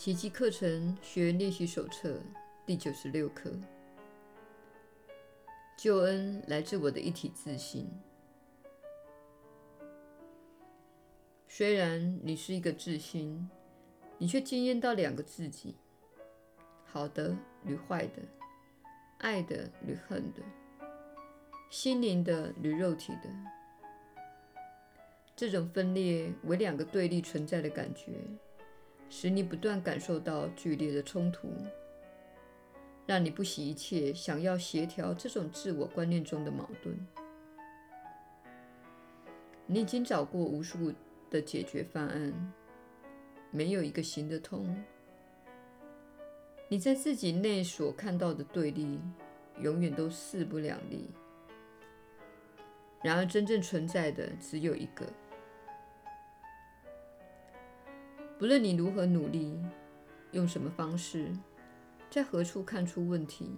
奇迹课程学员练习手册第九十六课：救恩来自我的一体自信。虽然你是一个自心，你却经验到两个自己：好的与坏的，爱的与恨的，心灵的与肉体的。这种分裂为两个对立存在的感觉。使你不断感受到剧烈的冲突，让你不惜一切想要协调这种自我观念中的矛盾。你已经找过无数的解决方案，没有一个行得通。你在自己内所看到的对立，永远都势不两立。然而，真正存在的只有一个。不论你如何努力，用什么方式，在何处看出问题，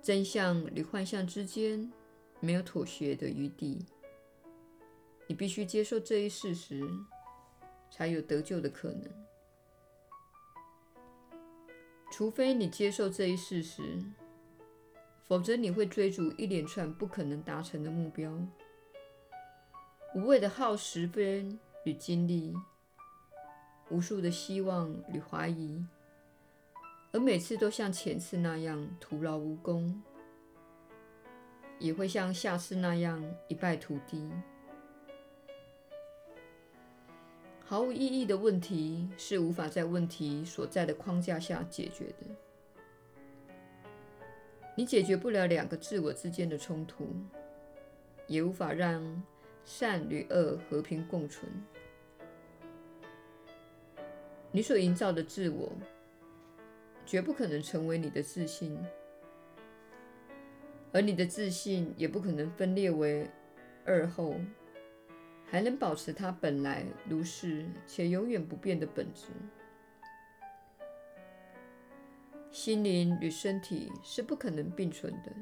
真相与幻象之间没有妥协的余地。你必须接受这一事实，才有得救的可能。除非你接受这一事实，否则你会追逐一连串不可能达成的目标，无谓的耗时间。与经历无数的希望与怀疑，而每次都像前次那样徒劳无功，也会像下次那样一败涂地。毫无意义的问题是无法在问题所在的框架下解决的。你解决不了两个自我之间的冲突，也无法让善与恶和平共存。你所营造的自我，绝不可能成为你的自信，而你的自信也不可能分裂为二后，还能保持它本来如是且永远不变的本质。心灵与身体是不可能并存的，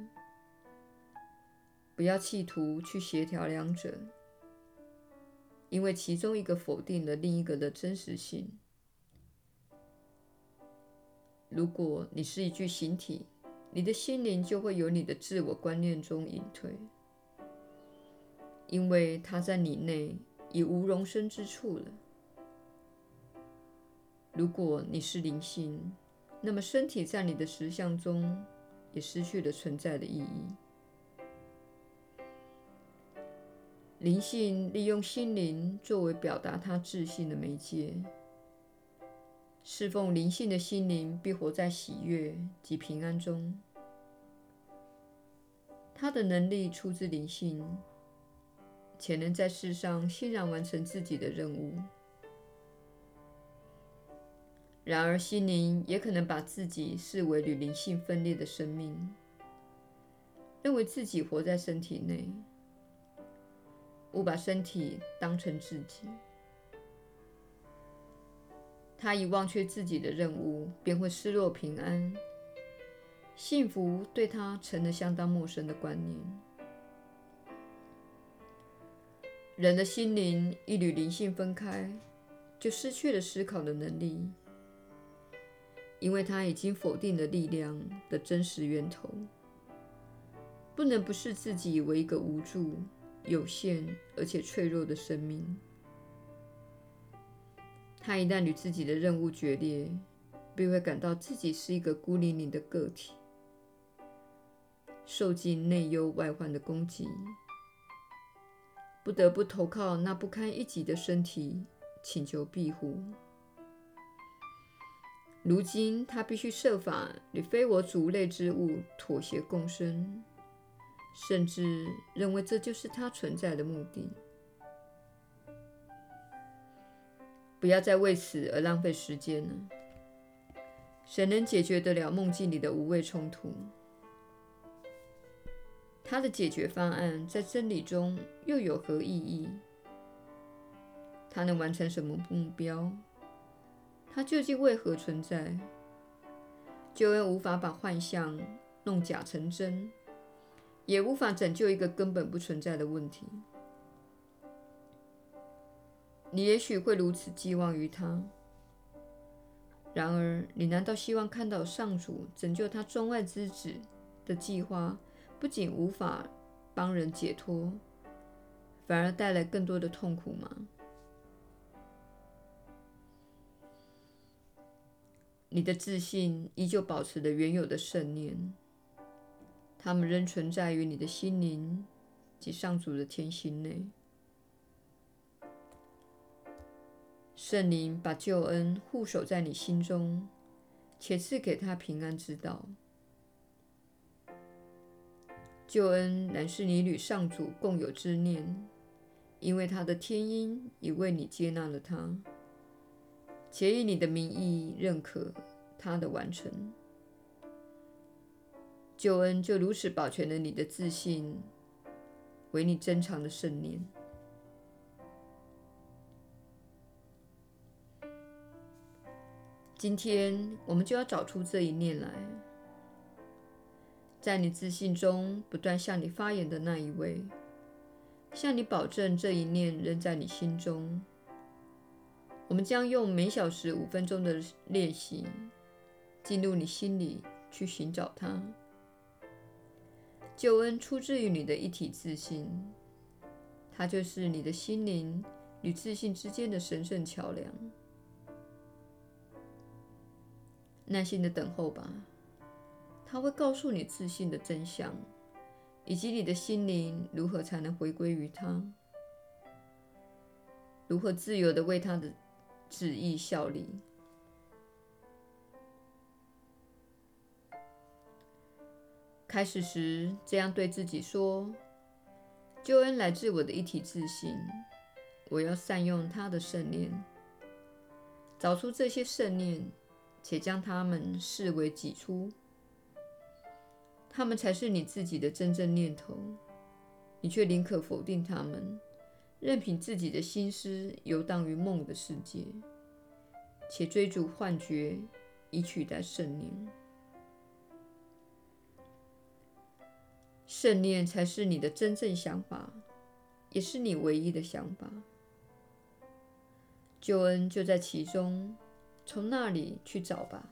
不要企图去协调两者，因为其中一个否定了另一个的真实性。如果你是一具形体，你的心灵就会由你的自我观念中隐退，因为它在你内已无容身之处了。如果你是灵性，那么身体在你的实相中也失去了存在的意义。灵性利用心灵作为表达它自信的媒介。侍奉灵性的心灵必活在喜悦及平安中。他的能力出自灵性，且能在世上欣然完成自己的任务。然而，心灵也可能把自己视为与灵性分裂的生命，认为自己活在身体内，误把身体当成自己。他一忘却自己的任务，便会失落平安。幸福对他成了相当陌生的观念。人的心灵一缕灵性分开，就失去了思考的能力，因为他已经否定了力量的真实源头，不能不视自己为一个无助、有限而且脆弱的生命。他一旦与自己的任务决裂，便会感到自己是一个孤零零的个体，受尽内忧外患的攻击，不得不投靠那不堪一击的身体，请求庇护。如今，他必须设法与非我族类之物妥协共生，甚至认为这就是他存在的目的。不要再为此而浪费时间了。谁能解决得了梦境里的无谓冲突？他的解决方案在真理中又有何意义？他能完成什么目标？他究竟为何存在？救恩无法把幻象弄假成真，也无法拯救一个根本不存在的问题。你也许会如此寄望于他，然而，你难道希望看到上主拯救他中外之子的计划不仅无法帮人解脱，反而带来更多的痛苦吗？你的自信依旧保持着原有的圣念，他们仍存在于你的心灵及上主的天心内。圣灵把救恩护守在你心中，且赐给他平安之道。救恩乃是你与上主共有之念，因为他的天音已为你接纳了他。且以你的名义认可他的完成，救恩就如此保全了你的自信，为你珍藏的圣念。今天我们就要找出这一念来，在你自信中不断向你发言的那一位，向你保证这一念仍在你心中。我们将用每小时五分钟的练习，进入你心里去寻找它。救恩出自于你的一体自信，它就是你的心灵与自信之间的神圣桥梁。耐心的等候吧，它会告诉你自信的真相，以及你的心灵如何才能回归于它，如何自由地为它的旨意效力。开始时，这样对自己说：“救恩来自我的一体自信，我要善用他的圣念，找出这些圣念，且将他们视为己出。他们才是你自己的真正念头，你却宁可否定他们。”任凭自己的心思游荡于梦的世界，且追逐幻觉以取代圣念。圣念才是你的真正想法，也是你唯一的想法。救恩就在其中，从那里去找吧。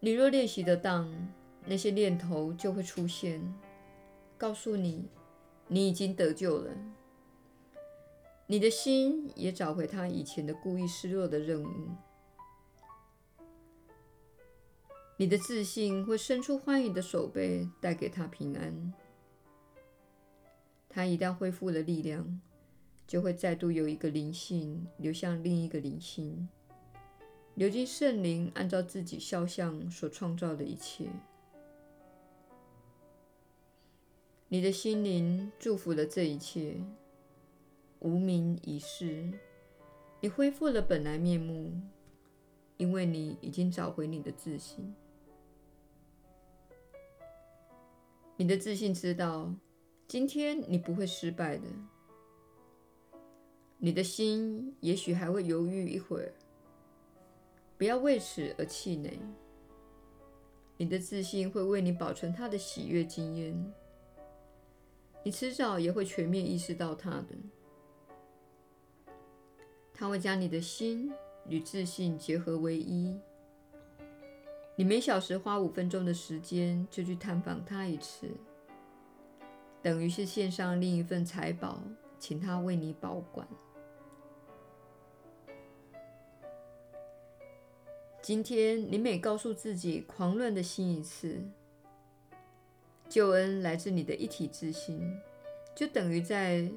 你若练习得当，那些念头就会出现。告诉你，你已经得救了。你的心也找回他以前的故意失落的任务。你的自信会伸出欢迎的手背，带给他平安。他一旦恢复了力量，就会再度有一个灵性流向另一个灵性，流进圣灵按照自己肖像所创造的一切。你的心灵祝福了这一切，无名已逝，你恢复了本来面目，因为你已经找回你的自信。你的自信知道，今天你不会失败的。你的心也许还会犹豫一会儿，不要为此而气馁。你的自信会为你保存它的喜悦经验。你迟早也会全面意识到它的，它会将你的心与自信结合为一。你每小时花五分钟的时间就去探访他一次，等于是献上另一份财宝，请他为你保管。今天你每告诉自己狂乱的心一次。救恩来自你的一体之心，就等于在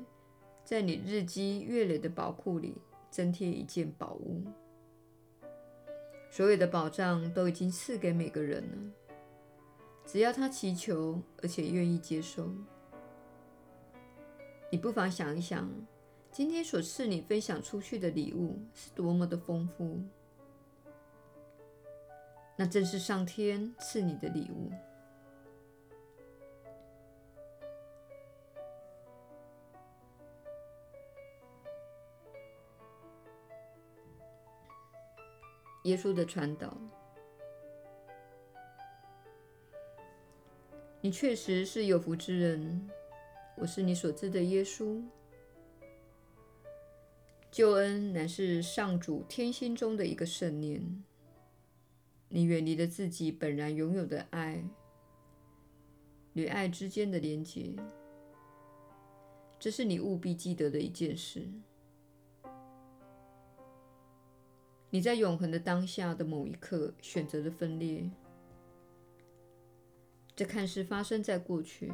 在你日积月累的宝库里增添一件宝物。所有的保障都已经赐给每个人了，只要他祈求而且愿意接受。你不妨想一想，今天所赐你分享出去的礼物是多么的丰富，那正是上天赐你的礼物。耶稣的传导，你确实是有福之人。我是你所知的耶稣。救恩乃是上主天心中的一个圣念。你远离了自己本然拥有的爱与爱之间的连结，这是你务必记得的一件事。你在永恒的当下的某一刻选择了分裂，这看似发生在过去，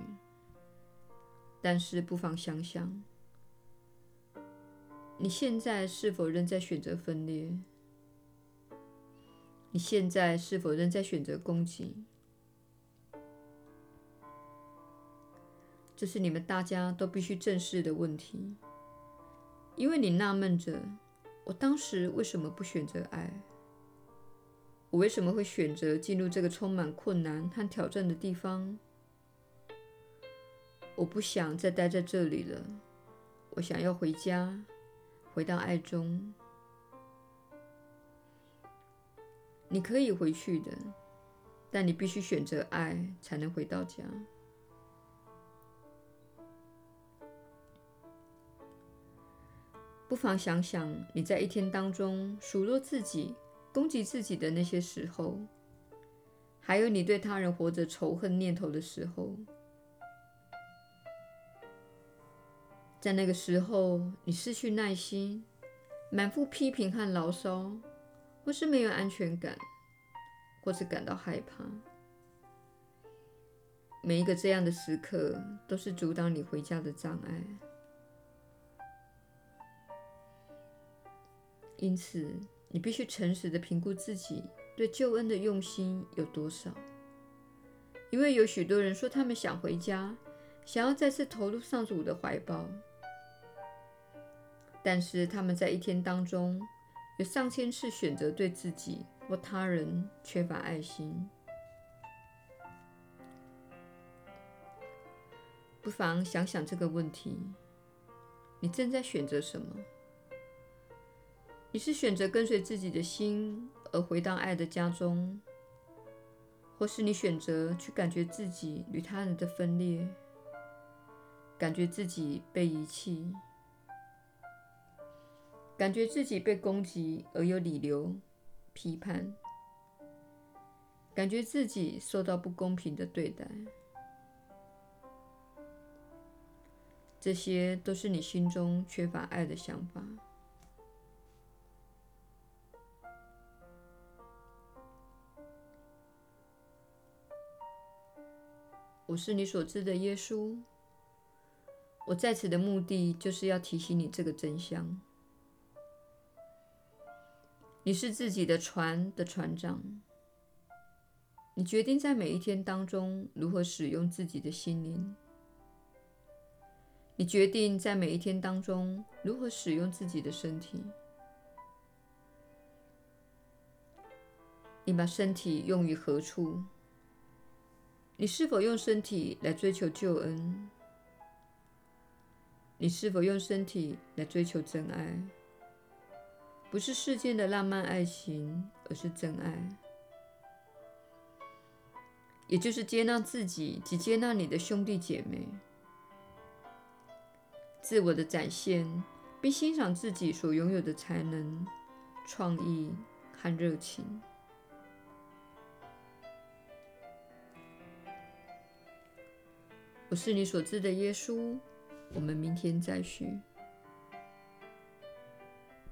但是不妨想想，你现在是否仍在选择分裂？你现在是否仍在选择攻击？这是你们大家都必须正视的问题，因为你纳闷着：我当时为什么不选择爱？我为什么会选择进入这个充满困难和挑战的地方？我不想再待在这里了，我想要回家，回到爱中。你可以回去的，但你必须选择爱，才能回到家。不妨想想你在一天当中数落自己、攻击自己的那些时候，还有你对他人活着仇恨念头的时候。在那个时候，你失去耐心，满腹批评和牢骚。或是没有安全感，或是感到害怕，每一个这样的时刻都是阻挡你回家的障碍。因此，你必须诚实的评估自己对救恩的用心有多少。因为有许多人说他们想回家，想要再次投入上主的怀抱，但是他们在一天当中，有上千次选择对自己或他人缺乏爱心，不妨想想这个问题：你正在选择什么？你是选择跟随自己的心而回到爱的家中，或是你选择去感觉自己与他人的分裂，感觉自己被遗弃？感觉自己被攻击而有理由批判，感觉自己受到不公平的对待，这些都是你心中缺乏爱的想法。是你所知的耶稣，我在此的目的就是要提醒你这个真相。你是自己的船的船长，你决定在每一天当中如何使用自己的心灵。你决定在每一天当中如何使用自己的身体。你把身体用于何处？你是否用身体来追求救恩？你是否用身体来追求真爱？不是世间的浪漫爱情，而是真爱，也就是接纳自己及接纳你的兄弟姐妹，自我的展现，并欣赏自己所拥有的才能、创意和热情。我是你所知的耶稣，我们明天再续。